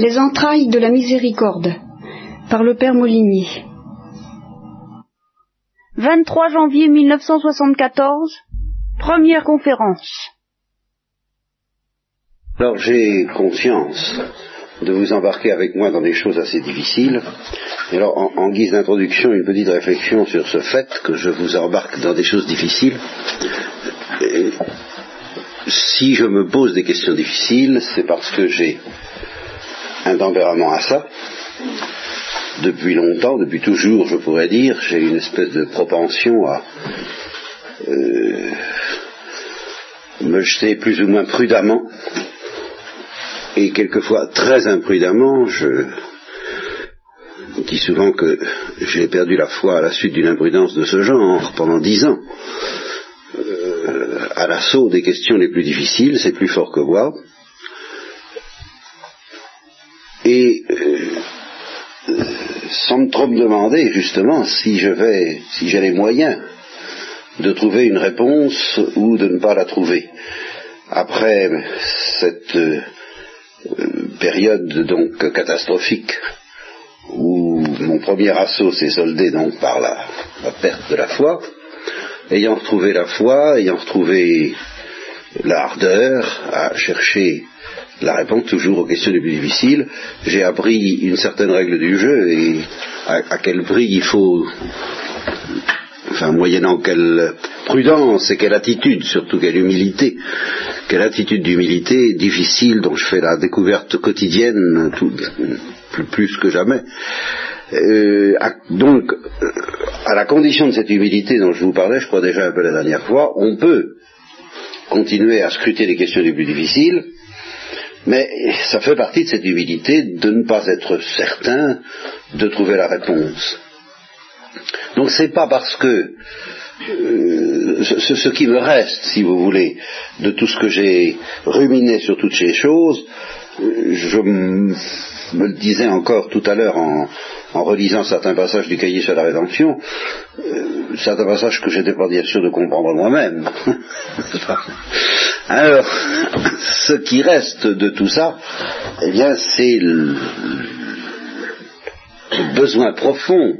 Les entrailles de la miséricorde par le Père Molinier. 23 janvier 1974, première conférence. Alors j'ai conscience de vous embarquer avec moi dans des choses assez difficiles. Et alors, en, en guise d'introduction, une petite réflexion sur ce fait que je vous embarque dans des choses difficiles. Et si je me pose des questions difficiles, c'est parce que j'ai un tempérament à ça. Depuis longtemps, depuis toujours, je pourrais dire, j'ai une espèce de propension à euh, me jeter plus ou moins prudemment et quelquefois très imprudemment, je dis souvent que j'ai perdu la foi à la suite d'une imprudence de ce genre pendant dix ans. Euh, à l'assaut des questions les plus difficiles, c'est plus fort que moi. Et euh, sans trop me demander justement si je vais, si j'ai les moyens de trouver une réponse ou de ne pas la trouver. Après cette euh, période donc catastrophique où mon premier assaut s'est soldé donc par la, la, perte de la foi, ayant retrouvé la foi, ayant retrouvé l'ardeur à chercher la réponse toujours aux questions les plus difficiles, j'ai appris une certaine règle du jeu et à, quel prix il faut enfin moyennant quelle prudence et quelle attitude, surtout quelle humilité, quelle attitude d'humilité difficile dont je fais la découverte quotidienne, plus, que jamais. Euh, donc, à la condition de cette humilité dont je vous parlais, je crois déjà un peu la dernière fois, on peut continuer à scruter les questions les plus difficiles, mais ça fait partie de cette humilité de ne pas être certain de trouver la réponse. Donc c'est pas parce que euh, ce, ce, qui me reste, si vous voulez, de tout ce que j'ai ruminé sur toutes ces choses, euh, je me le disais encore tout à l'heure en, en, relisant certains passages du cahier sur la rédemption, euh, certains passages que j'étais pas bien sûr de comprendre moi-même. Alors, ce qui reste de tout ça, eh bien, c'est le, le besoin profond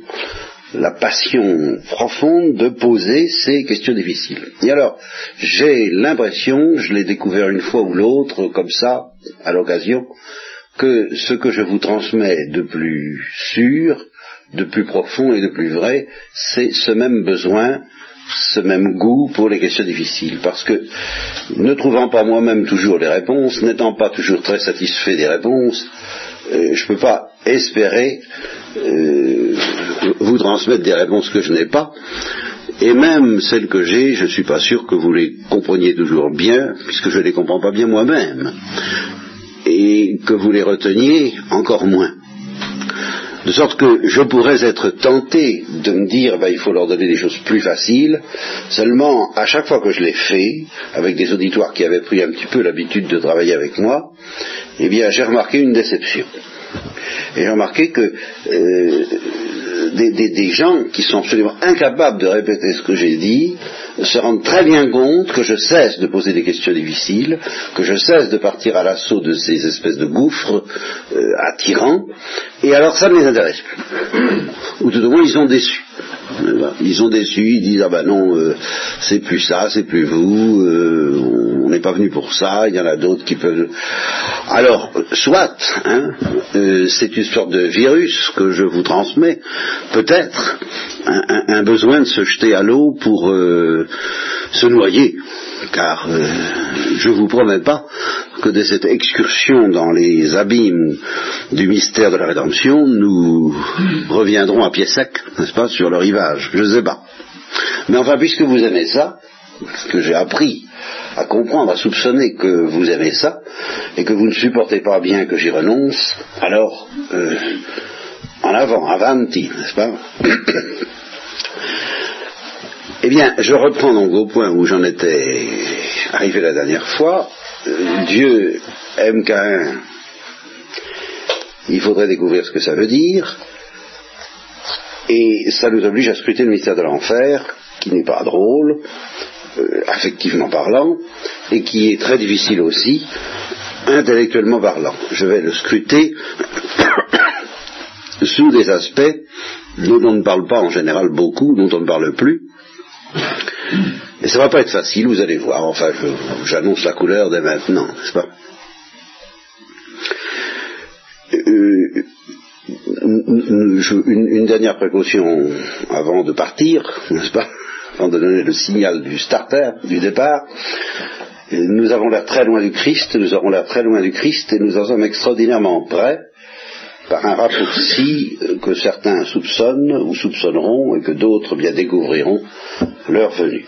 la passion profonde de poser ces questions difficiles. Et alors, j'ai l'impression, je l'ai découvert une fois ou l'autre, comme ça, à l'occasion, que ce que je vous transmets de plus sûr, de plus profond et de plus vrai, c'est ce même besoin, ce même goût pour les questions difficiles. Parce que, ne trouvant pas moi-même toujours les réponses, n'étant pas toujours très satisfait des réponses, euh, je ne peux pas espérer euh, vous transmettre des réponses que je n'ai pas, et même celles que j'ai, je ne suis pas sûr que vous les compreniez toujours bien, puisque je ne les comprends pas bien moi-même, et que vous les reteniez encore moins. De sorte que je pourrais être tenté de me dire, ben, il faut leur donner des choses plus faciles, seulement à chaque fois que je l'ai fait, avec des auditoires qui avaient pris un petit peu l'habitude de travailler avec moi, eh bien j'ai remarqué une déception. Et j'ai remarqué que euh, des, gens qui sont absolument incapables de répéter ce que j'ai dit se rendent très bien compte que je cesse de poser des questions difficiles, que je cesse de partir à l'assaut de ces espèces de gouffres euh, attirants, et alors ça ne les intéresse plus. Ou tout au moins ils sont déçus. Ils sont déçus, ils disent ah ben non, euh, c'est plus ça, c'est plus vous, euh, on n'est pas venu pour ça, il y en a d'autres qui peuvent. Alors, soit, hein, euh, c'est une sorte de virus que je vous transmets, peut-être, un, besoin de se jeter à l'eau pour se noyer, car je vous promets pas que de cette excursion dans les abîmes du mystère de la rédemption, nous reviendrons à pied sec, n'est-ce pas, sur le rivage. Je ne sais pas. Mais enfin, puisque vous aimez ça, que j'ai appris à comprendre, à soupçonner que vous aimez ça, et que vous ne supportez pas bien que j'y renonce, alors, euh, en avant, avanti, n'est-ce pas Eh bien, je reprends donc au point où j'en étais arrivé la dernière fois. Dieu aime qu'un. Il faudrait découvrir ce que ça veut dire. Et ça nous oblige à scruter le mystère de l'enfer, qui n'est pas drôle, euh, affectivement parlant, et qui est très difficile aussi, intellectuellement parlant. Je vais le scruter sous des aspects dont on ne parle pas en général beaucoup, dont on ne parle plus. Et ça va pas être facile, vous allez voir. Enfin, j'annonce la couleur dès maintenant, n'est-ce pas? Euh, une, dernière précaution avant de partir, n'est-ce pas? Avant de donner le signal du starter, du départ. Nous avons l'air très loin du Christ, nous aurons l'air très loin du Christ et nous en sommes extraordinairement près par un raccourci que certains soupçonnent ou soupçonneront et que d'autres bien découvriront leur venue.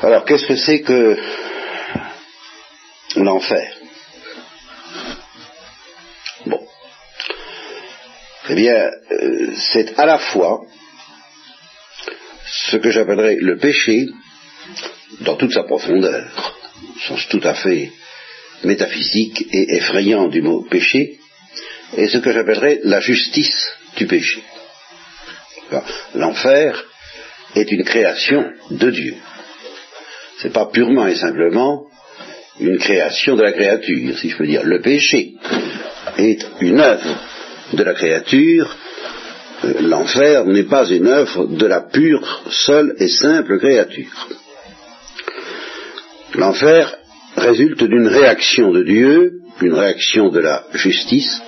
Alors qu'est-ce que c'est que l'enfer? Bon. Eh bien, euh, c'est à la fois ce que j'appellerais le péché dans toute sa profondeur, sens tout à fait métaphysique et effrayant du mot péché, et ce que j'appellerais la justice du péché. L'enfer est une création de Dieu. Ce n'est pas purement et simplement une création de la créature, si je peux dire. Le péché est une œuvre de la créature. L'enfer n'est pas une œuvre de la pure, seule et simple créature. L'enfer résulte d'une réaction de Dieu, d'une réaction de la justice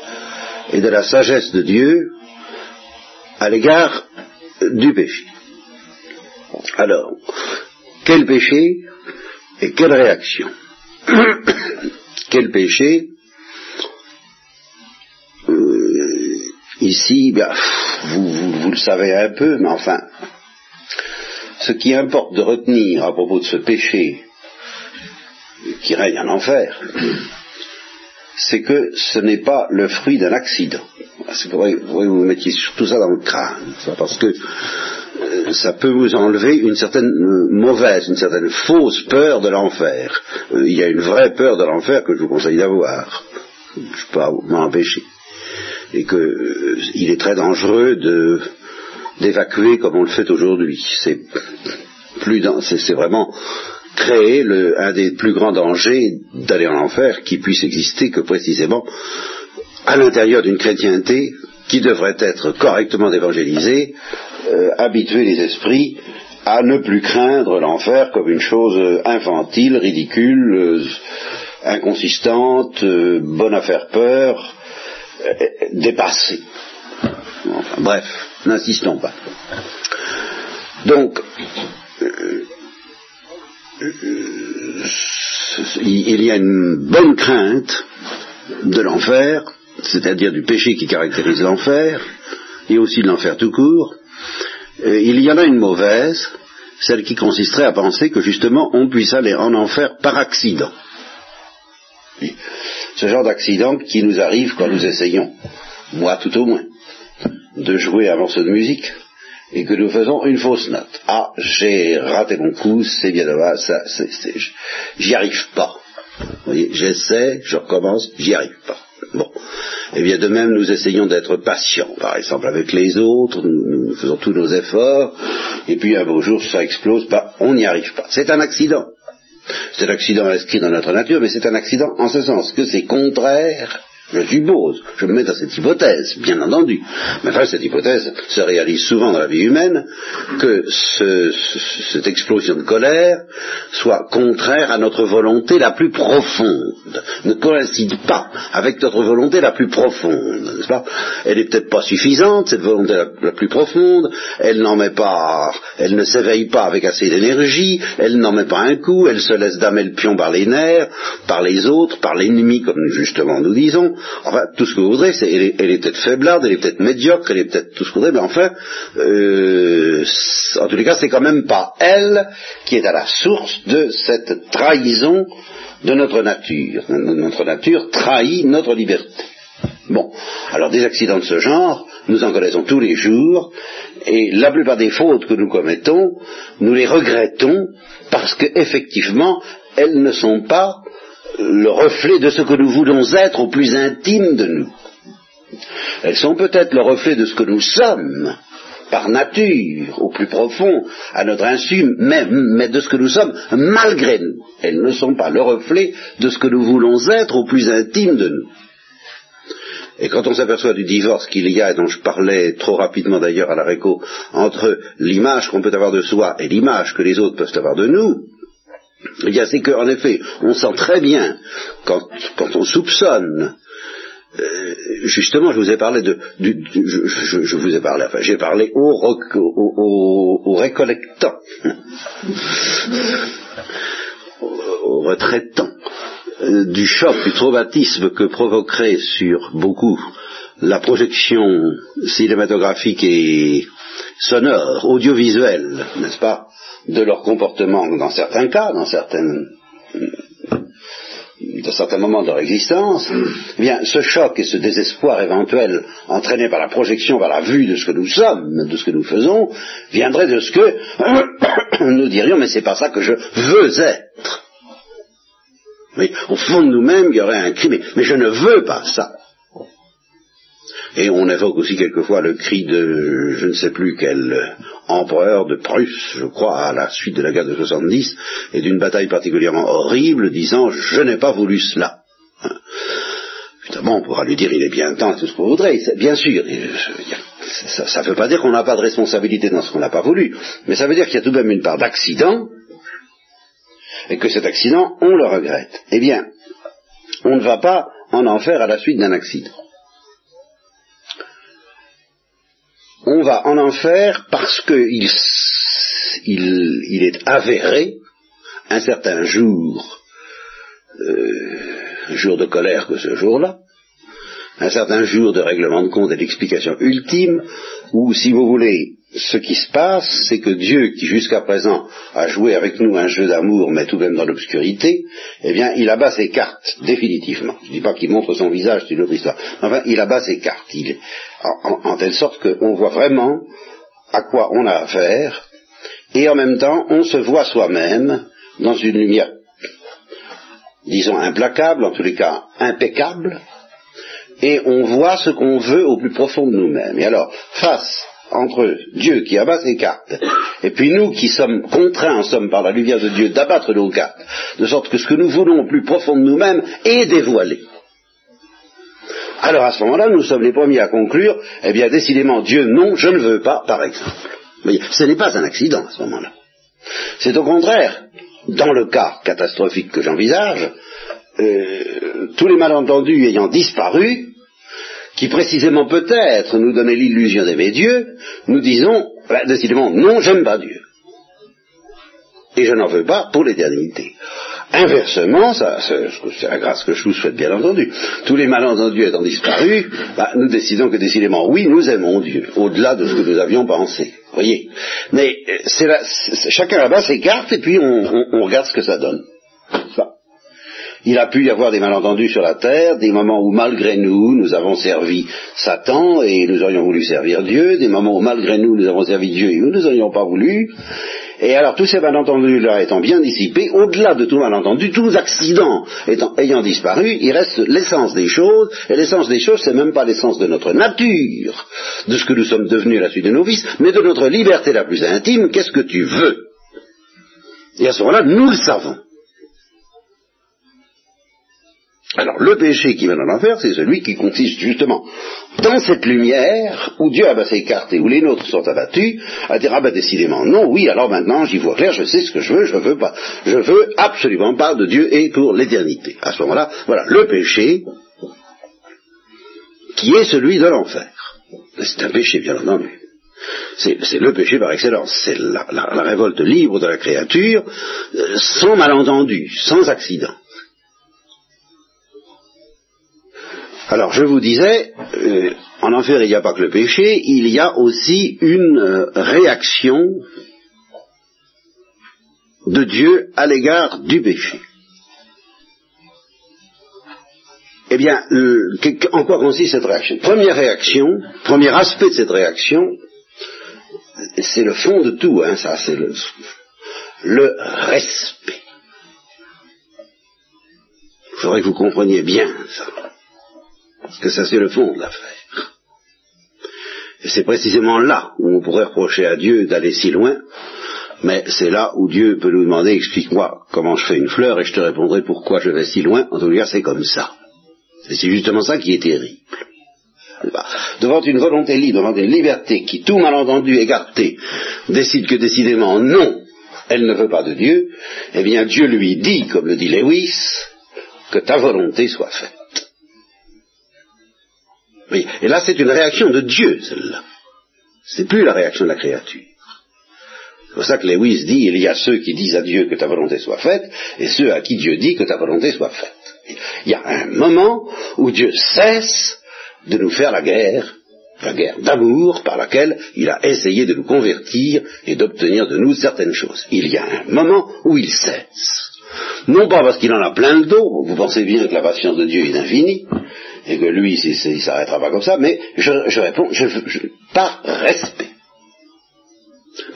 et de la sagesse de Dieu à l'égard du péché. Alors, quel péché et quelle réaction Quel péché euh, Ici, vous, vous le savez un peu, mais enfin, ce qui importe de retenir à propos de ce péché qui règne en enfer, c'est que ce n'est pas le fruit d'un accident. Vous voyez, vous mettiez tout ça dans le crâne, parce que euh, ça peut vous enlever une certaine euh, mauvaise, une certaine fausse peur de l'enfer. Euh, il y a une vraie peur de l'enfer que je vous conseille d'avoir. Je ne peux pas m'empêcher. Et qu'il est très dangereux d'évacuer comme on le fait aujourd'hui. C'est plus c'est vraiment créer le, un des plus grands dangers d'aller en enfer qui puisse exister que précisément à l'intérieur d'une chrétienté qui devrait être correctement évangélisée, euh, habituer les esprits à ne plus craindre l'enfer comme une chose infantile, ridicule, euh, inconsistante, euh, bonne à faire peur, dépassée. Enfin, bref, n'insistons pas. Donc, il y a une bonne crainte de l'enfer, c'est-à-dire du péché qui caractérise l'enfer, et aussi de l'enfer tout court. il y en a une mauvaise, celle qui consisterait à penser que justement on puisse aller en enfer par accident. Ce genre d'accident qui nous arrive quand nous essayons, moi tout au moins, de jouer un morceau de musique et que nous faisons une fausse note. Ah, j'ai raté mon coup, c'est bien dommage, ça, j'y arrive pas. Vous voyez, j'essaie, je recommence, j'y arrive pas. Bon. Et bien de même, nous essayons d'être patients, par exemple avec les autres, nous, faisons tous nos efforts, et puis un beau jour, ça explose, pas, on n'y arrive pas. C'est un accident. C'est un accident inscrit dans notre nature, mais c'est un accident en ce sens que c'est contraire je suppose, je me mets dans cette hypothèse, bien entendu. Mais enfin, cette hypothèse se réalise souvent dans la vie humaine, que cette explosion de colère soit contraire à notre volonté la plus profonde, ne coïncide pas avec notre volonté la plus profonde, n'est-ce pas? Elle n'est peut-être pas suffisante, cette volonté la, plus profonde, elle n'en met pas, elle ne s'éveille pas avec assez d'énergie, elle n'en met pas un coup, elle se laisse damer le pion par les nerfs, par les autres, par l'ennemi, comme justement nous disons, enfin, tout ce que vous voudrez, elle est, peut-être faiblarde, elle est peut-être médiocre, elle est peut-être tout ce que vous voudrez, mais enfin, euh, en tous les cas, c'est quand même pas elle qui est à la source de cette trahison de notre nature. Notre nature trahit notre liberté. Bon, alors des accidents de ce genre, nous en connaissons tous les jours, et la plupart des fautes que nous commettons, nous les regrettons parce qu'effectivement, elles ne sont pas le reflet de ce que nous voulons être au plus intime de nous. Elles sont peut-être le reflet de ce que nous sommes par nature, au plus profond, à notre insu, mais, mais de ce que nous sommes malgré nous. Elles ne sont pas le reflet de ce que nous voulons être au plus intime de nous. Et quand on s'aperçoit du divorce qu'il y a, et dont je parlais trop rapidement d'ailleurs à la réco, entre l'image qu'on peut avoir de soi et l'image que les autres peuvent avoir de nous, eh bien c'est qu'en effet, on sent très bien, quand, on soupçonne, euh, justement, je vous ai parlé de, je, vous ai parlé, enfin, j'ai parlé aux au, au, au, récollectants, aux retraitants, euh, du choc, du traumatisme que provoquerait sur beaucoup la projection cinématographique et sonore, audiovisuelle, n'est-ce pas, de leur comportement dans certains cas, dans certaines certains moments de leur existence, eh bien, ce choc et ce désespoir éventuel entraîné par la projection, par la vue de ce que nous sommes, de ce que nous faisons, viendrait de ce que nous dirions, mais c'est pas ça que je veux être. Mais au fond de nous-mêmes, il y aurait un cri, mais je ne veux pas ça. Et on évoque aussi quelquefois le cri de je ne sais plus quel empereur de Prusse, je crois, à la suite de la guerre de 70, et d'une bataille particulièrement horrible, disant je n'ai pas voulu cela. Évidemment, on pourra lui dire il est bien temps, tout ce qu'on voudrait. Bien sûr, ça ne veut pas dire qu'on n'a pas de responsabilité dans ce qu'on n'a pas voulu, mais ça veut dire qu'il y a tout de même une part d'accident, et que cet accident, on le regrette. Eh bien, on ne va pas en enfer à la suite d'un accident. On va en enfer parce qu'il il, il est avéré un certain jour, euh, jour de colère que ce jour-là, un certain jour de règlement de compte et d'explication ultime, où, si vous voulez, ce qui se passe, c'est que Dieu, qui jusqu'à présent a joué avec nous un jeu d'amour, mais tout de même dans l'obscurité, eh bien, il abat ses cartes, définitivement. Je ne dis pas qu'il montre son visage, c'est une autre histoire. Enfin, il abat ses cartes, il, en, en telle sorte qu'on voit vraiment à quoi on a affaire, et en même temps, on se voit soi-même dans une lumière, disons, implacable, en tous les cas impeccable, et on voit ce qu'on veut au plus profond de nous-mêmes. Et alors, face entre Dieu qui abat ses cartes, et puis nous qui sommes contraints en somme par la lumière de Dieu d'abattre nos cartes, de sorte que ce que nous voulons au plus profond de nous-mêmes est dévoilé. Alors à ce moment-là, nous sommes les premiers à conclure, eh bien décidément Dieu non, je ne veux pas, par exemple. voyez, ce n'est pas un accident à ce moment-là. C'est au contraire, dans le cas catastrophique que j'envisage, euh, tous les malentendus ayant disparu, qui précisément peut-être nous donnait l'illusion d'aimer Dieu, nous disons, bah, décidément, non, j'aime pas Dieu. Et je n'en veux pas pour l'éternité. Inversement, ça, c'est la grâce que je vous souhaite bien entendu. Tous les malentendus étant disparus, bah, nous décidons que décidément, oui, nous aimons Dieu, au-delà de ce que nous avions pensé. Voyez. Mais euh, c'est chacun là-bas ses cartes et puis on, on, regarde ce que ça donne. Il a pu y avoir des malentendus sur la terre, des moments où malgré nous, nous avons servi Satan et nous aurions voulu servir Dieu, des moments où malgré nous, nous avons servi Dieu et nous n'aurions pas voulu. Et alors tous ces malentendus-là étant bien dissipés, au-delà de tout malentendu, tous accidents ayant disparu, il reste l'essence des choses, et l'essence des choses, c'est même pas l'essence de notre nature, de ce que nous sommes devenus à la suite de nos vices, mais de notre liberté la plus intime, qu'est-ce que tu veux? Et à ce moment-là, nous le savons. Alors le péché qui vient en enfer, c'est celui qui consiste justement dans cette lumière où Dieu a ses cartes où les nôtres sont abattus, à dire ah ben décidément non, oui, alors maintenant j'y vois clair, je sais ce que je veux, je veux pas, je veux absolument pas de Dieu et pour l'éternité. À ce moment-là, voilà, le péché qui est celui de l'enfer. C'est un péché, bien entendu. C'est le péché par excellence. C'est la, révolte libre de la créature, euh, sans malentendu, sans accident. Alors je vous disais, euh, en enfer il n'y a pas que le péché, il y a aussi une euh, réaction de Dieu à l'égard du péché. Eh bien, en quoi consiste cette réaction? Première réaction, premier aspect de cette réaction, c'est le fond de tout, hein, ça, c'est le, le respect. Il faudrait que vous compreniez bien ça. Que ça c'est le fond de l'affaire. c'est précisément là où on pourrait reprocher à Dieu d'aller si loin, mais c'est là où Dieu peut nous demander, explique-moi comment je fais une fleur et je te répondrai pourquoi je vais si loin. En tout cas, c'est comme ça. Et c'est justement ça qui est terrible. Devant une volonté libre, devant une liberté qui, tout malentendu écarté, décide que décidément non, elle ne veut pas de Dieu, eh bien Dieu lui dit, comme le dit Lewis, que ta volonté soit faite. Et là, c'est une réaction de Dieu, celle-là. C'est plus la réaction de la créature. C'est pour ça que Lewis dit, il y a ceux qui disent à Dieu que ta volonté soit faite, et ceux à qui Dieu dit que ta volonté soit faite. Il y a un moment où Dieu cesse de nous faire la guerre, la guerre d'amour par laquelle il a essayé de nous convertir et d'obtenir de nous certaines choses. Il y a un moment où il cesse. Non pas parce qu'il en a plein le dos, vous pensez bien que la patience de Dieu est infinie, et que lui, il s'arrêtera pas comme ça, mais je, réponds je, par respect.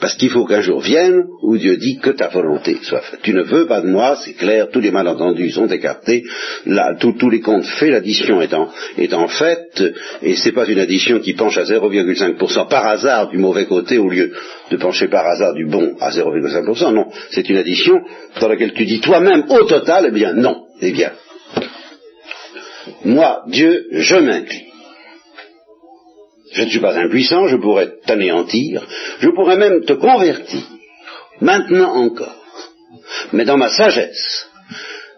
Parce qu'il faut qu'un jour vienne où Dieu dit que ta volonté soit faite. Tu ne veux pas de moi, c'est clair, tous les malentendus sont écartés, là, tous les comptes faits, l'addition est en, est en fait, et c'est pas une addition qui penche à 0,5% par hasard du mauvais côté au lieu de pencher par hasard du bon à 0,5%, non, c'est une addition dans laquelle tu dis toi-même au total, eh bien non, eh bien, moi, Dieu, je m'incline. Je ne suis pas impuissant, je pourrais t'anéantir, je pourrais même te convertir, maintenant encore. Mais dans ma sagesse,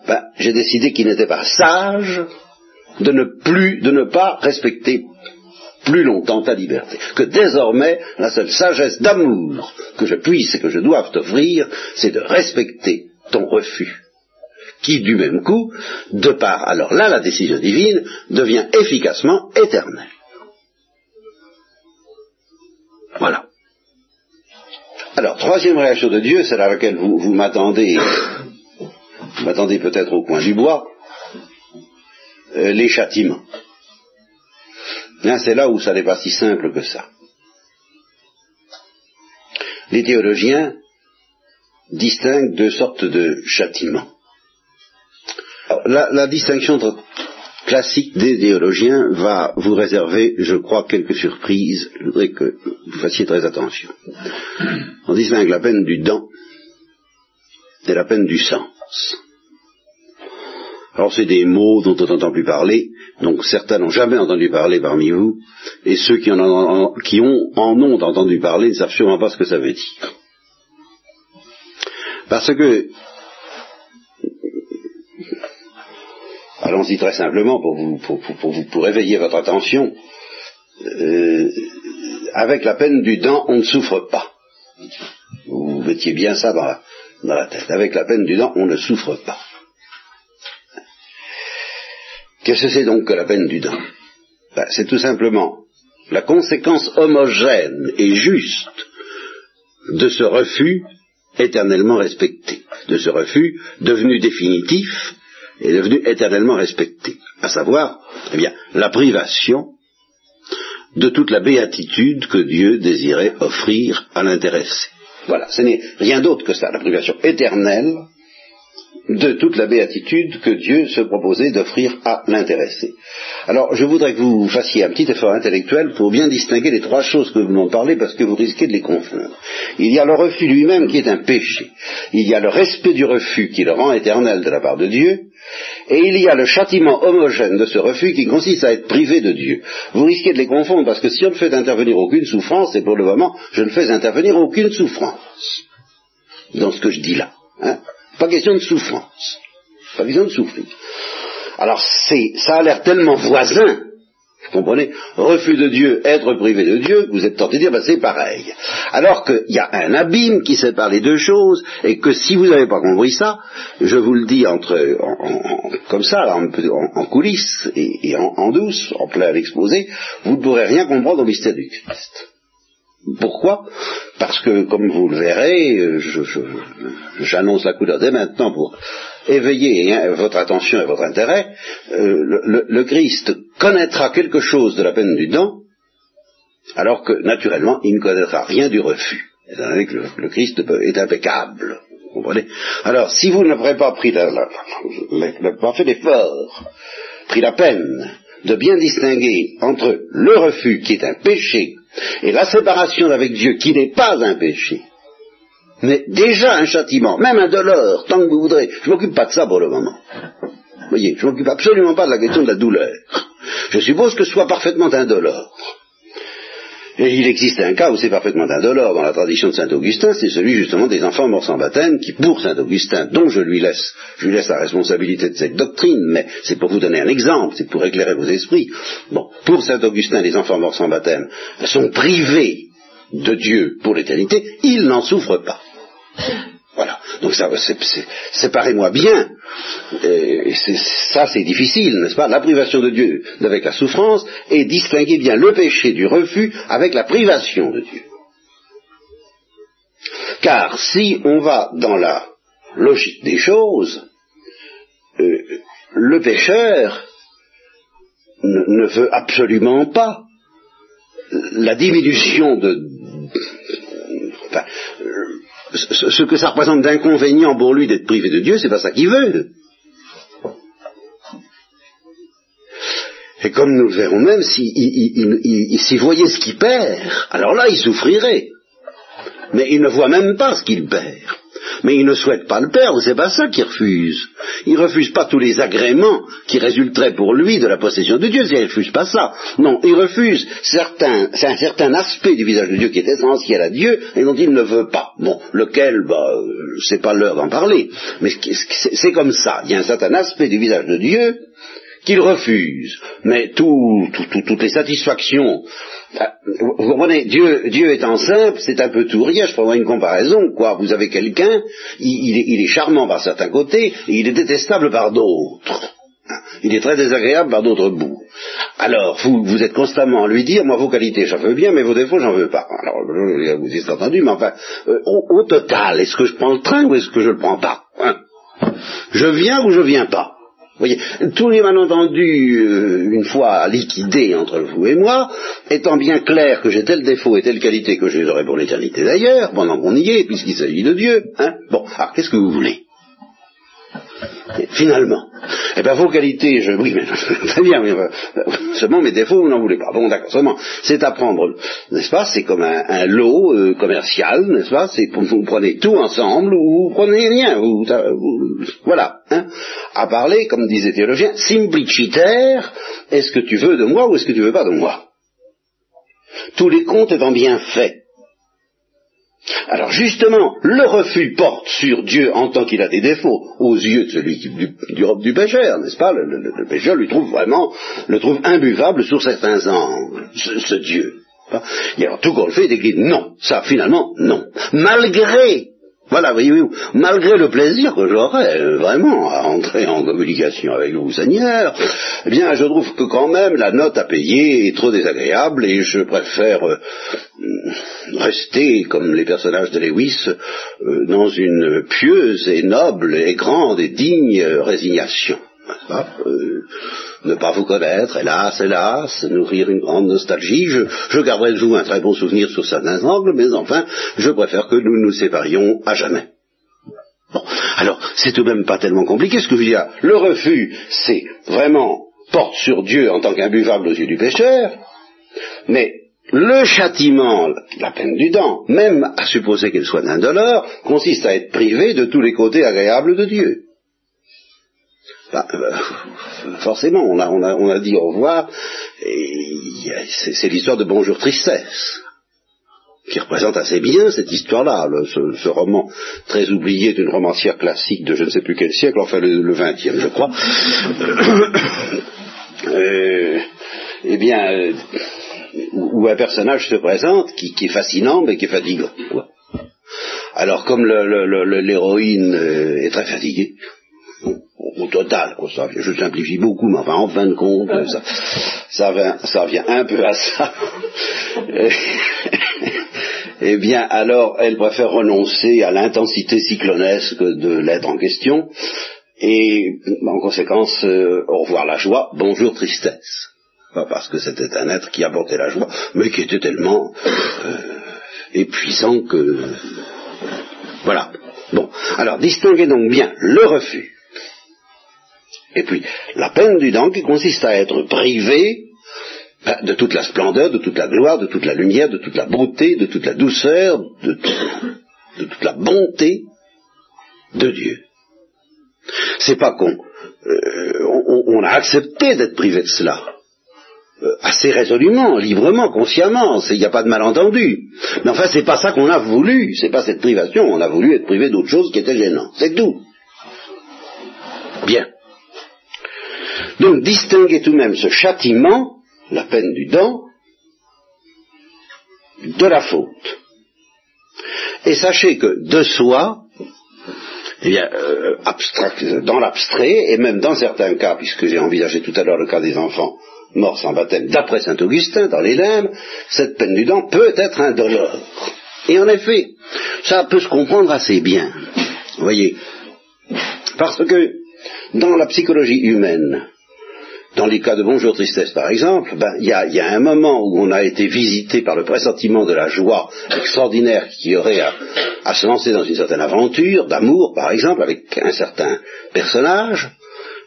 ben, j'ai décidé qu'il n'était pas sage de ne plus, de ne pas respecter plus longtemps ta liberté. Que désormais, la seule sagesse d'amour que je puisse et que je doive t'offrir, c'est de respecter ton refus. Qui, du même coup, de part, alors là, la décision divine devient efficacement éternelle. Voilà. Alors, troisième réaction de Dieu, c'est à laquelle vous, vous m'attendez, vous m'attendez peut-être au coin du bois, euh, les châtiments. c'est là où ça n'est pas si simple que ça. Les théologiens distinguent deux sortes de châtiments. La, la distinction classique des théologiens va vous réserver, je crois, quelques surprises. Je voudrais que vous fassiez très attention. On distingue la peine du dent et la peine du sens. Alors c'est des mots dont on n'entend plus parler, donc certains n'ont jamais entendu parler parmi vous, et ceux qui ont, en ont entendu parler ne savent sûrement pas ce que ça veut dire. Parce que allons-y très simplement pour vous, éveiller votre attention, euh, avec la peine du dent, on ne souffre pas. Vous mettiez bien ça dans la, dans la tête. Avec la peine du dent, on ne souffre pas. Qu'est-ce que c'est donc que la peine du dent? Ben, C'est tout simplement la conséquence homogène et juste de ce refus éternellement respecté, de ce refus devenu définitif est devenu éternellement respecté, à savoir, eh bien, la privation de toute la béatitude que Dieu désirait offrir à l'intéressé. Voilà, ce n'est rien d'autre que ça, la privation éternelle de toute la béatitude que Dieu se proposait d'offrir à l'intéressé. Alors, je voudrais que vous fassiez un petit effort intellectuel pour bien distinguer les trois choses que vous m'en parlez parce que vous risquez de les confondre. Il y a le refus lui-même qui est un péché. Il y a le respect du refus qui le rend éternel de la part de Dieu. Et il y a le châtiment homogène de ce refus qui consiste à être privé de Dieu. Vous risquez de les confondre parce que si on ne fait intervenir aucune souffrance, et pour le moment, je ne fais intervenir aucune souffrance dans ce que je dis là. Hein pas question de souffrance. Pas question de souffrir. Alors c'est, ça a l'air tellement voisin, vous comprenez, refus de Dieu, être privé de Dieu, vous êtes tenté de dire, ben, c'est pareil. Alors qu'il y a un abîme qui sépare les deux choses, et que si vous n'avez pas compris ça, je vous le dis entre, comme ça, en, coulisses et, en, en, douce, en plein exposé, vous ne pourrez rien comprendre au mystère du Christ. Pourquoi? Parce que, comme vous le verrez, euh, j'annonce la couleur dès maintenant pour éveiller hein, votre attention et votre intérêt, euh, le, Christ connaîtra quelque chose de la peine du dent, alors que, naturellement, il ne connaîtra rien du refus, étant donné que le, Christ est impeccable. Alors, si vous n'avez pas pris la, pas fait l'effort, pris la peine de bien distinguer entre le refus qui est un péché Et la séparation avec Dieu, qui n'est pas un péché, mais déjà un châtiment, même un doleur, tant que vous voudrez. Je ne m'occupe pas de ça pour le moment. Vous voyez, je ne m'occupe absolument pas de la question de la douleur. Je suppose que ce soit parfaitement indolore. Il existe un cas où c'est parfaitement indolore dans la tradition de saint Augustin, c'est celui justement des enfants morts sans baptême, qui pour saint Augustin, dont je lui laisse, je lui laisse la responsabilité de cette doctrine, mais c'est pour vous donner un exemple, c'est pour éclairer vos esprits. Bon, pour saint Augustin, les enfants morts sans baptême sont privés de Dieu pour l'éternité, ils n'en souffrent pas. Voilà. Donc ça, séparez-moi bien. Et ça, c'est difficile, n'est-ce pas? La privation de Dieu avec la souffrance et distinguer bien le péché du refus avec la privation de Dieu. Car si on va dans la logique des choses, euh, le pécheur ne, veut absolument pas la diminution de, ce que ça représente d'inconvénient pour lui d'être privé de Dieu, c'est pas ça qu'il veut. Et comme nous le verrons même, s'il voyait ce qu'il perd, alors là, il souffrirait. Mais il ne voit même pas ce qu'il perd. Mais il ne souhaite pas le perdre, c'est pas ça qu'il refuse. Il refuse pas tous les agréments qui résulteraient pour lui de la possession de Dieu, il refuse pas ça. Non, il refuse certains, c'est un certain aspect du visage de Dieu qui est essentiel à Dieu et dont il ne veut pas. Bon, lequel, bah, c'est pas l'heure d'en parler, mais c'est comme ça. Il y a un certain aspect du visage de Dieu qu'il refuse. Mais toutes les satisfactions vous comprenez, Dieu, Dieu étant simple, c'est un peu tout rien, je prendrai une comparaison, quoi. Vous avez quelqu'un, il, est, charmant par certains côtés, et il est détestable par d'autres. Il est très désagréable par d'autres bouts. Alors, vous, vous êtes constamment à lui dire, moi vos qualités j'en veux bien, mais vos défauts j'en veux pas. Alors, vous êtes entendu, mais enfin, euh, au, total, est-ce que je prends le train ou est-ce que je le prends pas hein? Je viens ou je viens pas? Voyez, tous les malentendus, euh, une fois liquidés entre vous et moi, étant bien clair que j'ai tel défaut et telle qualité que je les aurai pour l'éternité d'ailleurs, pendant qu'on y est, puisqu'il s'agit de Dieu, hein, bon, alors qu'est-ce que vous voulez? Finalement. Eh bien, vos qualités, je, oui, mais très bien, mais, seulement mes défauts, vous n'en voulez pas. Bon, d'accord, seulement, c'est à prendre, n'est-ce pas? C'est comme un, lot euh, commercial, n'est-ce pas? C'est vous prenez tout ensemble ou vous prenez rien. Voilà, hein À parler, comme disait théologien, simplicitaire. Est-ce que tu veux de moi ou est-ce que tu veux pas de moi? Tous les comptes étant bien faits alors justement, le refus porte sur Dieu en tant qu'il a des défauts aux yeux de celui qui, du, du, pécheur, n'est-ce pas? Le, le, pécheur lui trouve vraiment, le trouve imbuvable sur certains angles, ce, Dieu. Et alors tout qu'on le fait, il dit non, ça finalement non. Malgré voilà, voyez-vous, malgré le plaisir que j'aurais euh, vraiment à entrer en communication avec vous, Seigneur, eh bien, je trouve que quand même la note à payer est trop désagréable et je préfère euh, rester, comme les personnages de Lewis, euh, dans une pieuse et noble et grande et digne résignation ne pas vous connaître, hélas, hélas, nourrir une grande nostalgie. Je, garderai de vous un très bon souvenir sur certains angles, mais enfin, je préfère que nous nous séparions à jamais. Bon, alors, c'est tout de même pas tellement compliqué ce que je veux dire. Le refus, c'est vraiment porte sur Dieu en tant qu'imbuvable aux yeux du pécheur, mais le châtiment, la peine du dent, même à supposer qu'elle soit indolore, consiste à être privé de tous les côtés agréables de Dieu. Bah, euh, forcément, on a, dit au revoir, et c'est l'histoire de Bonjour Tristesse, qui représente assez bien cette histoire-là, ce, roman très oublié d'une romancière classique de je ne sais plus quel siècle, enfin le, vingtième, je crois. euh, eh bien, euh, où un personnage se présente qui, est fascinant mais qui est fatigant. Alors comme l'héroïne est très fatiguée, au total, quoi, ça, je simplifie beaucoup, mais enfin, en fin de compte, ça, ça, vient, ça vient un peu à ça. eh bien, alors, elle préfère renoncer à l'intensité cyclonesque de l'être en question, et en conséquence, euh, au revoir la joie, bonjour tristesse. Pas parce que c'était un être qui apportait la joie, mais qui était tellement euh, épuisant que... Voilà. Bon, alors distinguez donc bien le refus et puis, la peine du dent qui consiste à être privé ben, de toute la splendeur, de toute la gloire, de toute la lumière, de toute la beauté, de toute la douceur, de, toute la bonté de Dieu. C'est pas qu'on euh, a accepté d'être privé de cela. Euh, assez résolument, librement, consciemment, il n'y a pas de malentendu. Mais enfin, c'est pas ça qu'on a voulu, c'est pas cette privation, on a voulu être privé d'autre chose qui était gênant, c'est tout. Bien. Donc, distinguer tout de même ce châtiment, la peine du dent, de la faute. Et sachez que de soi, eh bien, euh, dans l'abstrait, et même dans certains cas, puisque j'ai envisagé tout à l'heure le cas des enfants morts sans baptême, d'après saint Augustin, dans les limbes, cette peine du dent peut être indolore. Et en effet, ça peut se comprendre assez bien. Vous voyez, parce que dans la psychologie humaine, dans les cas de bonjour tristesse par exemple, ben, il y, a, y, a, un moment où on a été visité par le pressentiment de la joie extraordinaire qui aurait à, à se lancer dans une certaine aventure, d'amour par exemple, avec un certain personnage.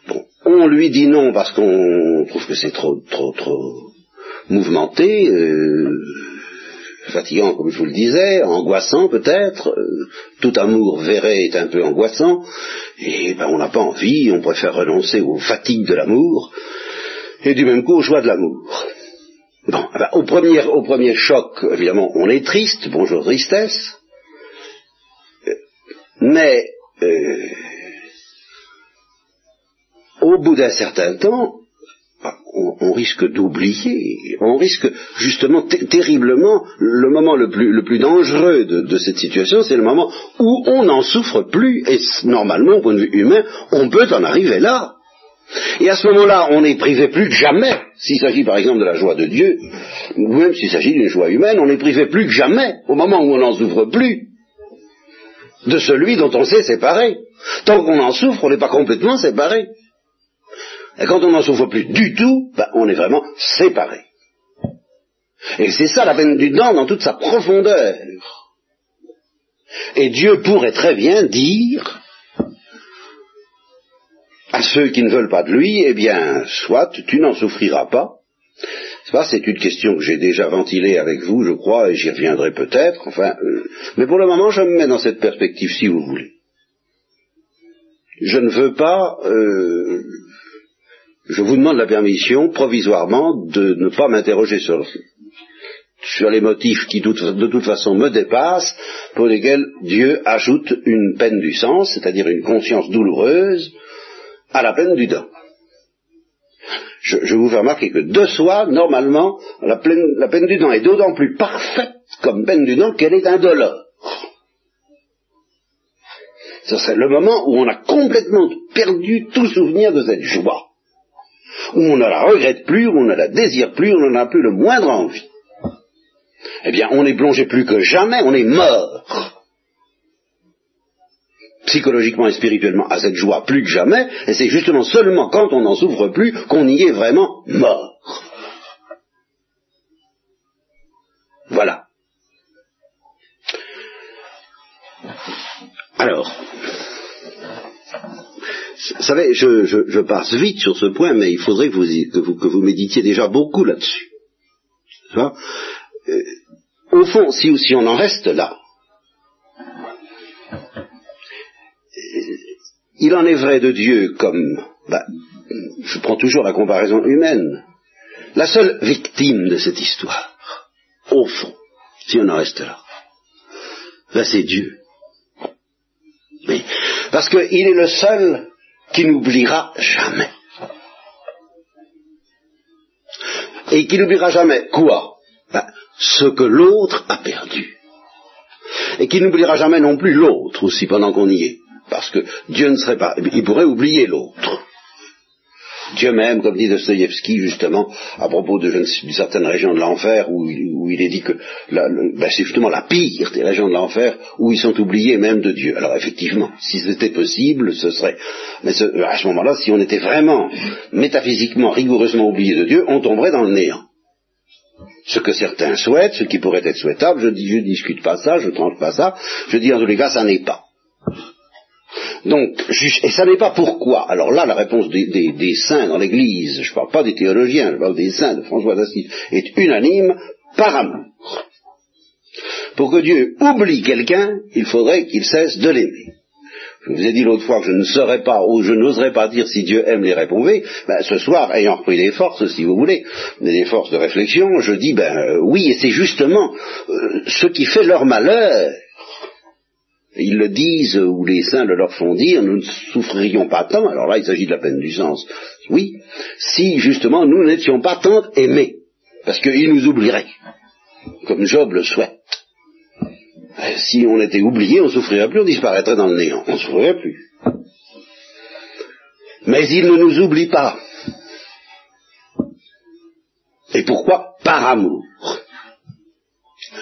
Bon, on lui dit non parce qu'on trouve que c'est trop, trop, trop mouvementé, euh, fatigant comme je vous le disais, angoissant peut-être, euh, tout amour verré est un peu angoissant, et ben, on n'a pas envie, on préfère renoncer aux fatigues de l'amour, et du même coup aux joies de l'amour. Bon, eh ben, au, premier, au premier choc, évidemment, on est triste, bonjour tristesse, mais euh, au bout d'un certain temps, on, risque d'oublier, on risque justement terriblement le moment le plus, le plus dangereux de, de cette situation, c'est le moment où on n'en souffre plus, et normalement, au point de vue humain, on peut en arriver là. Et à ce moment-là, on n'est privé plus que jamais, s'il s'agit par exemple de la joie de Dieu, ou même s'il s'agit d'une joie humaine, on n'est privé plus que jamais, au moment où on n'en souffre plus, de celui dont on s'est séparé. Tant qu'on en souffre, on n'est pas complètement séparé. Et quand on n'en souffre plus du tout, ben, on est vraiment séparé. Et c'est ça la peine du dent dans toute sa profondeur. Et Dieu pourrait très bien dire à ceux qui ne veulent pas de lui, eh bien, soit tu n'en souffriras pas. C'est une question que j'ai déjà ventilée avec vous, je crois, et j'y reviendrai peut-être. Enfin, euh, mais pour le moment, je me mets dans cette perspective, si vous voulez. Je ne veux pas euh, je vous demande la permission provisoirement de ne pas m'interroger sur, sur les motifs qui de toute façon me dépassent, pour lesquels Dieu ajoute une peine du sens, c'est-à-dire une conscience douloureuse, à la peine du dent. Je, vous fais remarquer que de soi, normalement, la, la peine du dent est d'autant plus parfaite comme peine du dent qu'elle est indolore. Ce serait le moment où on a complètement perdu tout souvenir de cette joie où on ne la regrette plus, où on ne la désire plus, où on n'en a plus le moindre envie. Eh bien, on est plongé plus que jamais, on est mort. Psychologiquement et spirituellement à cette joie plus que jamais, et c'est justement seulement quand on n'en souffre plus qu'on y est vraiment mort. Voilà. Alors, vous savez, je, passe vite sur ce point, mais il faudrait que vous, que vous, méditiez déjà beaucoup là-dessus. Euh, au fond, si, si on en reste là, il en est vrai de Dieu comme, bah, je prends toujours la comparaison humaine, la seule victime de cette histoire, au fond, si on en reste là, ben c'est Dieu. Parce qu'il est le seul qui n'oubliera jamais. Et qui n'oubliera jamais quoi? Ben, Ce que l'autre a perdu. Et qui n'oubliera jamais non plus l'autre aussi pendant qu'on y est. Parce que Dieu ne serait pas... Il pourrait oublier l'autre. Dieu même, comme dit Dostoïevski justement, à propos d'une certaine région de l'enfer, où, il est dit que ben, c'est justement la pire des régions de l'enfer, où ils sont oubliés même de Dieu. Alors effectivement, si c'était possible, ce serait... Mais à ce moment-là, si on était vraiment métaphysiquement, rigoureusement oublié de Dieu, on tomberait dans le néant. Ce que certains souhaitent, ce qui pourrait être souhaitable, je je discute pas ça, je tranche pas ça, je dis en tous les cas, ça n'est pas. Donc, et ça n'est pas pourquoi. Alors là, la réponse des, saints dans l'Église, je ne parle pas des théologiens, je parle des saints de François d'Assise, est unanime par amour. Pour que Dieu oublie quelqu'un, il faudrait qu'il cesse de l'aimer. Je vous ai dit l'autre fois que je ne saurais pas, ou je n'oserais pas dire si Dieu aime les réprouvés. Ben, ce soir, ayant repris des forces, si vous voulez, des forces de réflexion, je dis, ben euh, oui, et c'est justement euh, ce qui fait leur malheur. Ils le disent, ou les saints le leur font dire, nous ne souffririons pas tant, alors là il s'agit de la peine du sens, oui, si justement nous n'étions pas tant aimés, parce qu'ils nous oublieraient, comme Job le souhaite. Euh, si on était oublié, on souffrirait plus, on disparaîtrait dans le néant. On souffrirait plus. Mais il ne nous oublie pas. Et pourquoi? Par amour.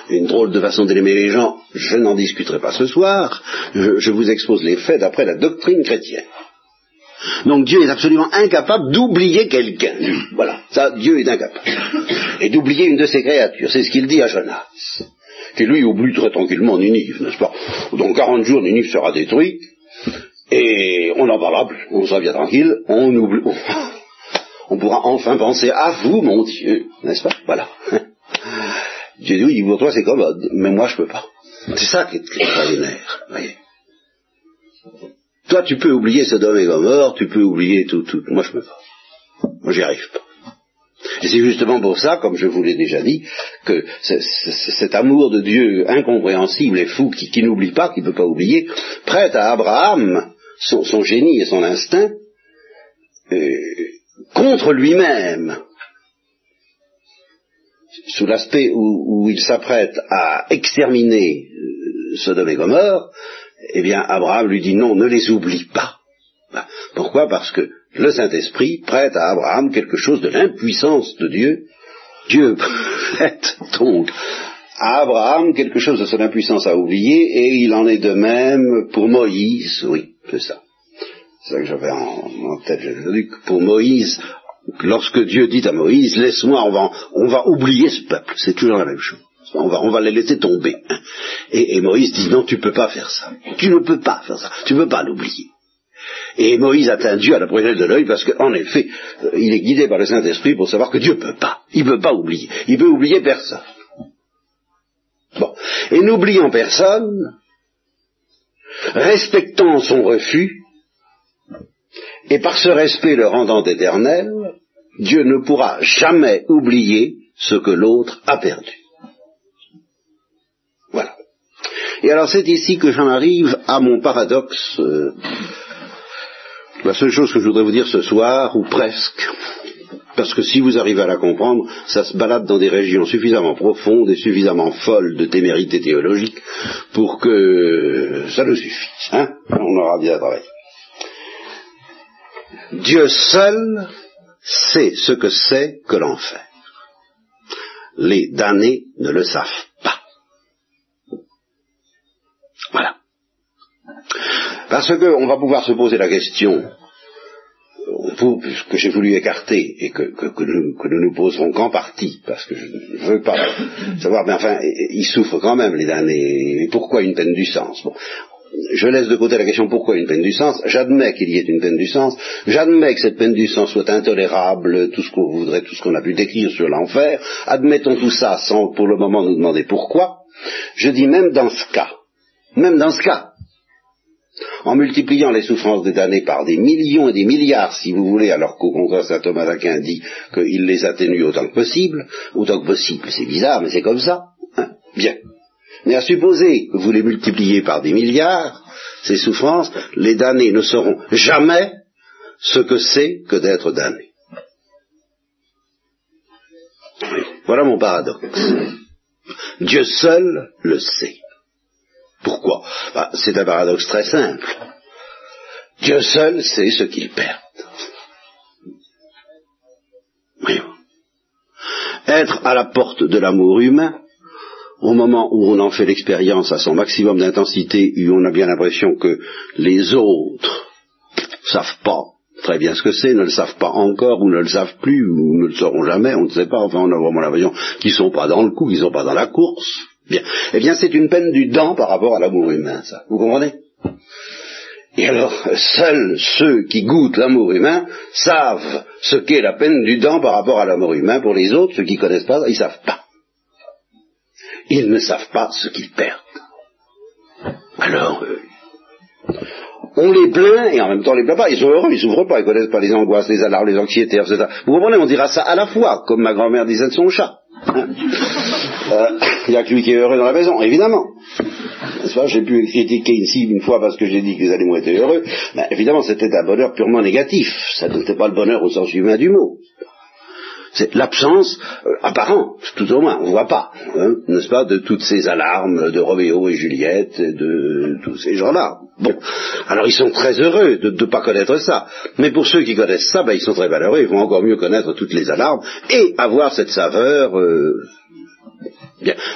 Une drôle de façon d'aimer les gens, je n'en discuterai pas ce soir, je, vous expose les faits d'après la doctrine chrétienne. Donc Dieu est absolument incapable d'oublier quelqu'un. Voilà, ça, Dieu est incapable. Et d'oublier une de ses créatures, c'est ce qu'il dit à Jonas. Qui lui oublie très tranquillement Ninive, n'est-ce pas? Dans 40 jours, Ninive sera détruit, et on n'en parlera on sera bien tranquille, on oublie, on, pourra enfin penser à vous, mon Dieu, n'est-ce pas? Voilà. Dieu dit, pour toi c'est commode, mais moi je peux pas. C'est ça qui est extraordinaire, voyez. Toi, tu peux oublier Sodome et Gomorre, tu peux oublier tout, tout. Moi, je peux pas. Moi, j'y arrive pas. Et c'est justement pour ça, comme je vous l'ai déjà dit, que cet amour de Dieu incompréhensible et fou, qui, n'oublie pas, qui ne peut pas oublier, prête à Abraham son, génie et son instinct euh, contre lui-même, sous l'aspect où, il s'apprête à exterminer euh, Sodome et Gomorre, eh bien Abraham lui dit non, ne les oublie pas. Pourquoi? Parce que le Saint-Esprit prête à Abraham quelque chose de l'impuissance de Dieu. Dieu prête donc à Abraham quelque chose de son impuissance à oublier, et il en est de même pour Moïse, oui, c'est ça. C'est ça que j'avais en, tête, dit que pour Moïse, lorsque Dieu dit à Moïse, laisse-moi, on va, on va oublier ce peuple, c'est toujours la même chose. On va, on va les laisser tomber. Et, et Moïse dit, non, tu ne peux pas faire ça. Tu ne peux pas faire ça. Tu ne peux pas l'oublier. Et Moïse atteint Dieu à la prunelle de l'œil parce qu'en effet, euh, il est guidé par le Saint-Esprit pour savoir que Dieu ne peut pas. Il ne peut pas oublier. Il peut oublier personne. Bon. Et n'oubliant personne, respectant son refus, et par ce respect le rendant éternel, Dieu ne pourra jamais oublier ce que l'autre a perdu. Voilà. Et alors c'est ici que j'en arrive à mon paradoxe euh, la seule chose que je voudrais vous dire ce soir, ou presque, parce que si vous arrivez à la comprendre, ça se balade dans des régions suffisamment profondes et suffisamment folles de témérité théologique pour que ça nous suffise. Hein On aura bien travaillé. Dieu seul sait ce que c'est que l'enfer. Les damnés ne le savent pas. Voilà. Parce qu'on va pouvoir se poser la question, que j'ai voulu écarter et que, nous, nous poserons qu'en partie, parce que je ne veux pas savoir, mais enfin, ils souffrent quand même, les damnés. Pourquoi une peine du sens? Je laisse de côté la question pourquoi une peine du sens? J'admets qu'il y ait une peine du sens. J'admets que cette peine du sens soit intolérable, tout ce qu'on voudrait, tout ce qu'on a pu décrire sur l'enfer. Admettons tout ça sans pour le moment nous demander pourquoi. Je dis même dans ce cas, même dans ce cas, en multipliant les souffrances des damnés par des millions et des milliards, si vous voulez, alors qu'au contraire saint Thomas d'Aquin dit qu'il les atténue autant que possible, autant que possible, c'est bizarre, mais c'est comme ça. Hein Bien. Mais à supposer que vous les multipliez par des milliards, ces souffrances, les damnés ne sauront jamais ce que c'est que d'être damnés. Voilà mon paradoxe. Dieu seul le sait. Pourquoi? Bah, C'est un paradoxe très simple. Dieu seul sait ce qu'il perd. Être à la porte de l'amour humain, au moment où on en fait l'expérience à son maximum d'intensité, où on a bien l'impression que les autres savent pas très bien ce que c'est, ne le savent pas encore, ou ne le savent plus, ou ne le sauront jamais, on ne sait pas, enfin on a vraiment l'impression qu'ils sont pas dans le coup, qu'ils sont pas dans la course. Bien. Eh bien, c'est une peine du dent par rapport à l'amour humain, ça. Vous comprenez? Et alors, seuls ceux qui goûtent l'amour humain savent ce qu'est la peine du dent par rapport à l'amour humain. Pour les autres, ceux qui ne connaissent pas, ils savent pas. Ils ne savent pas ce qu'ils perdent. Alors, euh, on les plaint et en même temps on les plaint pas. Ils sont heureux, ils souffrent pas, ils connaissent pas les angoisses, les alarmes, les anxiétés, etc. Vous comprenez, on dira ça à la fois, comme ma grand-mère disait de son chat. Hein. Euh, il n'y a que lui qui est heureux dans la maison, évidemment. J'ai pu critiquer ici une fois parce que j'ai dit que les animaux étaient heureux. Ben, évidemment, c'était un bonheur purement négatif. Ça n'était pas le bonheur au sens humain du mot. C'est l'absence euh, apparente, tout au moins, on ne voit pas, hein, n'est-ce pas, de toutes ces alarmes de Roméo et Juliette, et de tous ces gens-là. Bon, alors ils sont très heureux de ne pas connaître ça. Mais pour ceux qui connaissent ça, ben, ils sont très malheureux, ils vont encore mieux connaître toutes les alarmes et avoir cette saveur. Euh.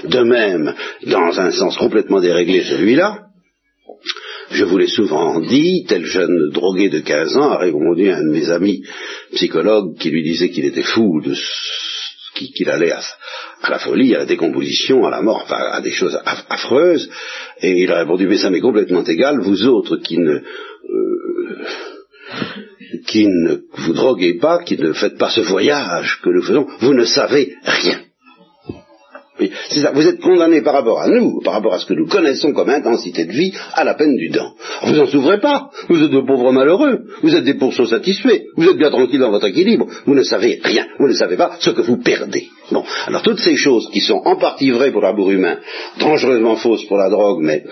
De même, dans un sens complètement déréglé celui-là, je vous l'ai souvent dit, tel jeune drogué de 15 ans a répondu à un de mes amis psychologues qui lui disait qu'il était fou, qu'il allait à, la folie, à la décomposition, à la mort, enfin à des choses affreuses, et il a répondu, mais ça m'est complètement égal, vous autres qui ne... Euh, qui ne vous droguez pas, qui ne faites pas ce voyage que nous faisons, vous ne savez rien. C'est ça. Vous êtes condamné par rapport à nous, par rapport à ce que nous connaissons comme intensité de vie, à la peine du dent. Vous n'en souffrez pas. Vous êtes de pauvres malheureux. Vous êtes des pourceaux satisfaits. Vous êtes bien tranquille dans votre équilibre. Vous ne savez rien. Vous ne savez pas ce que vous perdez. Bon. Alors toutes ces choses qui sont en partie vraies pour l'amour humain, dangereusement fausses pour la drogue, mais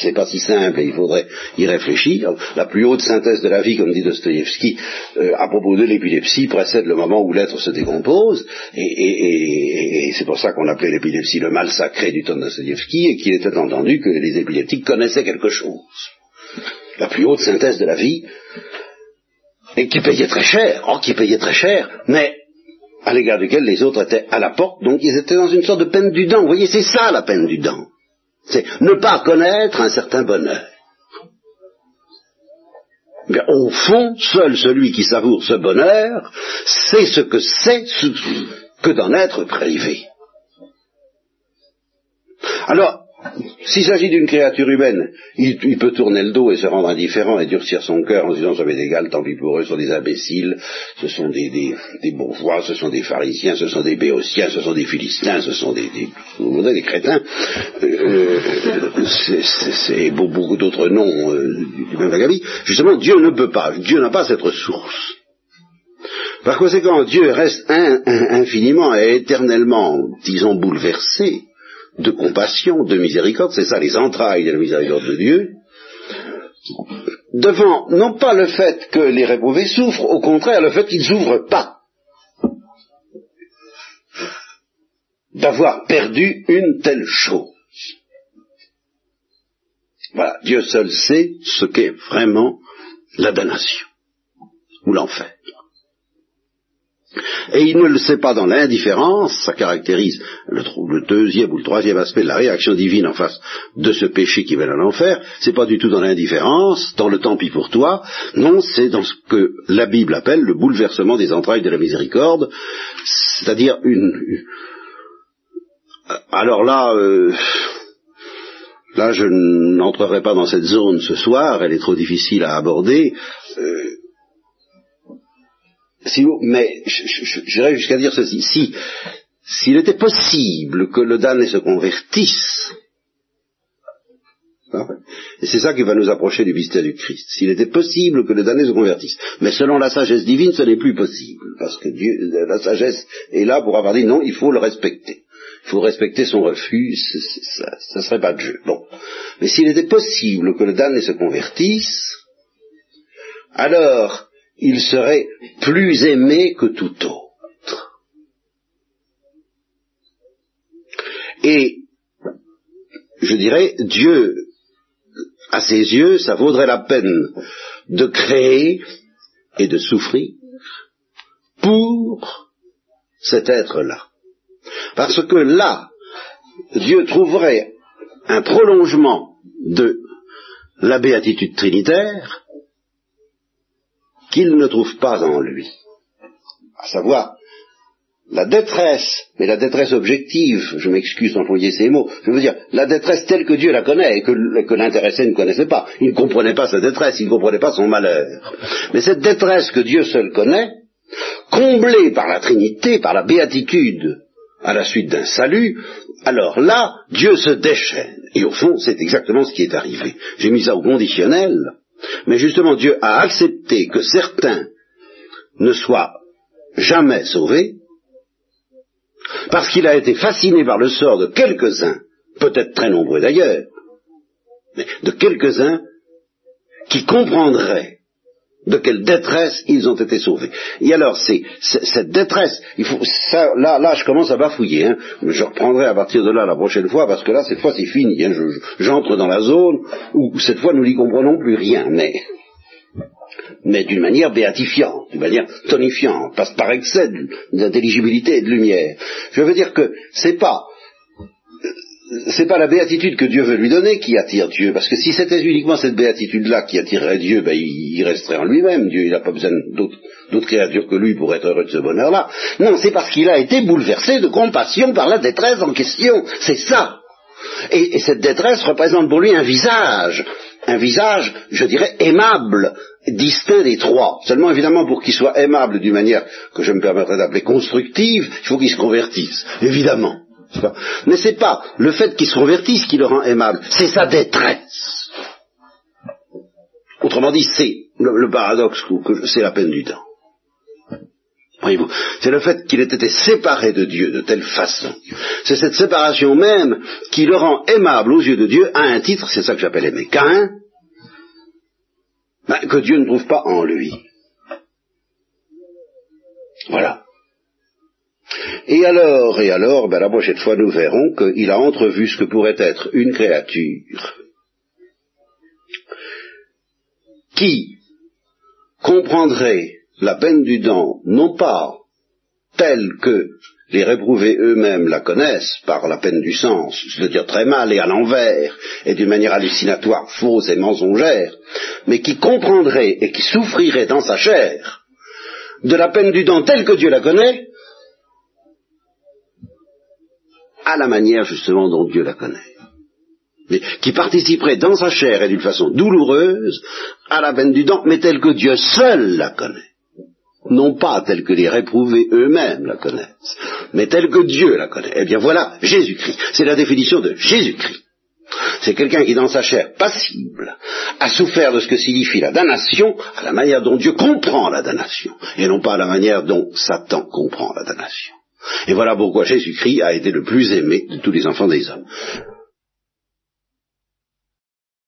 c'est pas si simple et il faudrait y réfléchir. La plus haute synthèse de la vie, comme dit Dostoïevski, euh, à propos de l'épilepsie, précède le moment où l'être se décompose, et, et c'est pour ça qu'on appelait l'épilepsie le mal sacré du Dostoevsky et qu'il était entendu que les épileptiques connaissaient quelque chose. La plus haute synthèse de la vie, et qui payait très cher, oh, qui payait très cher, mais à l'égard duquel les autres étaient à la porte, donc ils étaient dans une sorte de peine du dent. Vous voyez, c'est ça la peine du dent. C'est ne pas connaître un certain bonheur. Au fond, seul celui qui savoure ce bonheur sait ce que c'est que d'en être privé. Alors, s'il s'agit d'une créature humaine, il, peut tourner le dos et se rendre indifférent et durcir son cœur en se disant ça m'est égal, tant pis pour eux, ce sont des imbéciles, ce sont des, bourgeois, ce sont des pharisiens, ce sont des béotiens, ce sont des philistins, ce sont des, des, des crétins. Euh, c'est beaucoup d'autres noms euh, du même vagabond. Justement, Dieu ne peut pas, Dieu n'a pas cette ressource. Par conséquent, Dieu reste infiniment et éternellement, disons, bouleversé de compassion, de miséricorde, c'est ça les entrailles de la miséricorde de Dieu, devant non pas le fait que les réprouvés souffrent, au contraire le fait qu'ils n'ouvrent pas d'avoir perdu une telle chose. Voilà, Dieu seul sait ce qu'est vraiment la damnation ou l'enfer. Et il ne le sait pas dans l'indifférence, ça caractérise le, deuxième ou le troisième aspect de la réaction divine en face de ce péché qui mène à l'enfer, c'est pas du tout dans l'indifférence, dans le tant pis pour toi, non, c'est dans ce que la Bible appelle le bouleversement des entrailles de la miséricorde, c'est-à-dire une... Alors là, euh, là je n'entrerai pas dans cette zone ce soir, elle est trop difficile à aborder, euh, si mais j'irais jusqu'à dire ceci, si s'il était possible que le damné se convertisse, hein, et c'est ça qui va nous approcher du mystère du Christ. S'il était possible que le damné se convertisse. Mais selon la sagesse divine, ce n'est plus possible. Parce que Dieu, la sagesse est là pour avoir dit non, il faut le respecter. Il faut respecter son refus, ça ne serait pas de jeu. Bon. Mais s'il était possible que le damné se convertisse, alors il serait plus aimé que tout autre. Et, je dirais, Dieu, à ses yeux, ça vaudrait la peine de créer et de souffrir pour cet être-là. Parce que là, Dieu trouverait un prolongement de la béatitude trinitaire qu'il ne trouve pas en lui. À savoir, la détresse, mais la détresse objective, je m'excuse d'employer ces mots, je veux dire, la détresse telle que Dieu la connaît et que, que l'intéressé ne connaissait pas. Il ne comprenait pas sa détresse, il ne comprenait pas son malheur. Mais cette détresse que Dieu seul connaît, comblée par la Trinité, par la béatitude, à la suite d'un salut, alors là, Dieu se déchaîne. Et au fond, c'est exactement ce qui est arrivé. J'ai mis ça au conditionnel, mais justement, Dieu a accepté que certains ne soient jamais sauvés, parce qu'il a été fasciné par le sort de quelques-uns, peut-être très nombreux d'ailleurs, mais de quelques-uns qui comprendraient de quelle détresse ils ont été sauvés. Et alors, c'est cette détresse, là, là, je commence à bafouiller. Hein. Je reprendrai à partir de là la prochaine fois, parce que là, cette fois, c'est fini. Hein. J'entre dans la zone où cette fois, nous n'y comprenons plus rien. Mais mais d'une manière béatifiante, d'une manière tonifiante, parce par excès d'intelligibilité et de lumière. Je veux dire que c'est pas c'est pas la béatitude que Dieu veut lui donner qui attire Dieu, parce que si c'était uniquement cette béatitude-là qui attirerait Dieu, ben, il, resterait en lui-même. Dieu, n'a pas besoin d'autres créatures que lui pour être heureux de ce bonheur-là. Non, c'est parce qu'il a été bouleversé de compassion par la détresse en question. C'est ça. Et, et cette détresse représente pour lui un visage, un visage, je dirais, aimable, distinct des trois. Seulement, évidemment, pour qu'il soit aimable d'une manière que je me permettrais d'appeler constructive, il faut qu'il se convertisse, évidemment. Mais c'est pas le fait qu'il se convertisse qui le rend aimable, c'est sa détresse. Autrement dit, c'est le, paradoxe que c'est la peine du temps. Voyez-vous, c'est le fait qu'il ait été séparé de Dieu de telle façon. C'est cette séparation même qui le rend aimable aux yeux de Dieu à un titre, c'est ça que j'appelle aimer. Qu'un, ben, que Dieu ne trouve pas en lui. Voilà. Et alors, et alors, ben la prochaine fois nous verrons qu'il a entrevu ce que pourrait être une créature qui comprendrait la peine du dent, non pas telle que les réprouvés eux-mêmes la connaissent par la peine du sens, c'est-à-dire très mal et à l'envers, et d'une manière hallucinatoire, fausse et mensongère, mais qui comprendrait et qui souffrirait dans sa chair de la peine du dent telle que Dieu la connaît, à la manière justement dont Dieu la connaît. Mais qui participerait dans sa chair et d'une façon douloureuse à la peine du dent, mais telle que Dieu seul la connaît. Non pas telle que les réprouvés eux-mêmes la connaissent, mais telle que Dieu la connaît. Eh bien voilà Jésus-Christ. C'est la définition de Jésus-Christ. C'est quelqu'un qui, dans sa chair passible, a souffert de ce que signifie la damnation à la manière dont Dieu comprend la damnation, et non pas à la manière dont Satan comprend la damnation. Et voilà pourquoi Jésus-Christ a été le plus aimé de tous les enfants des hommes.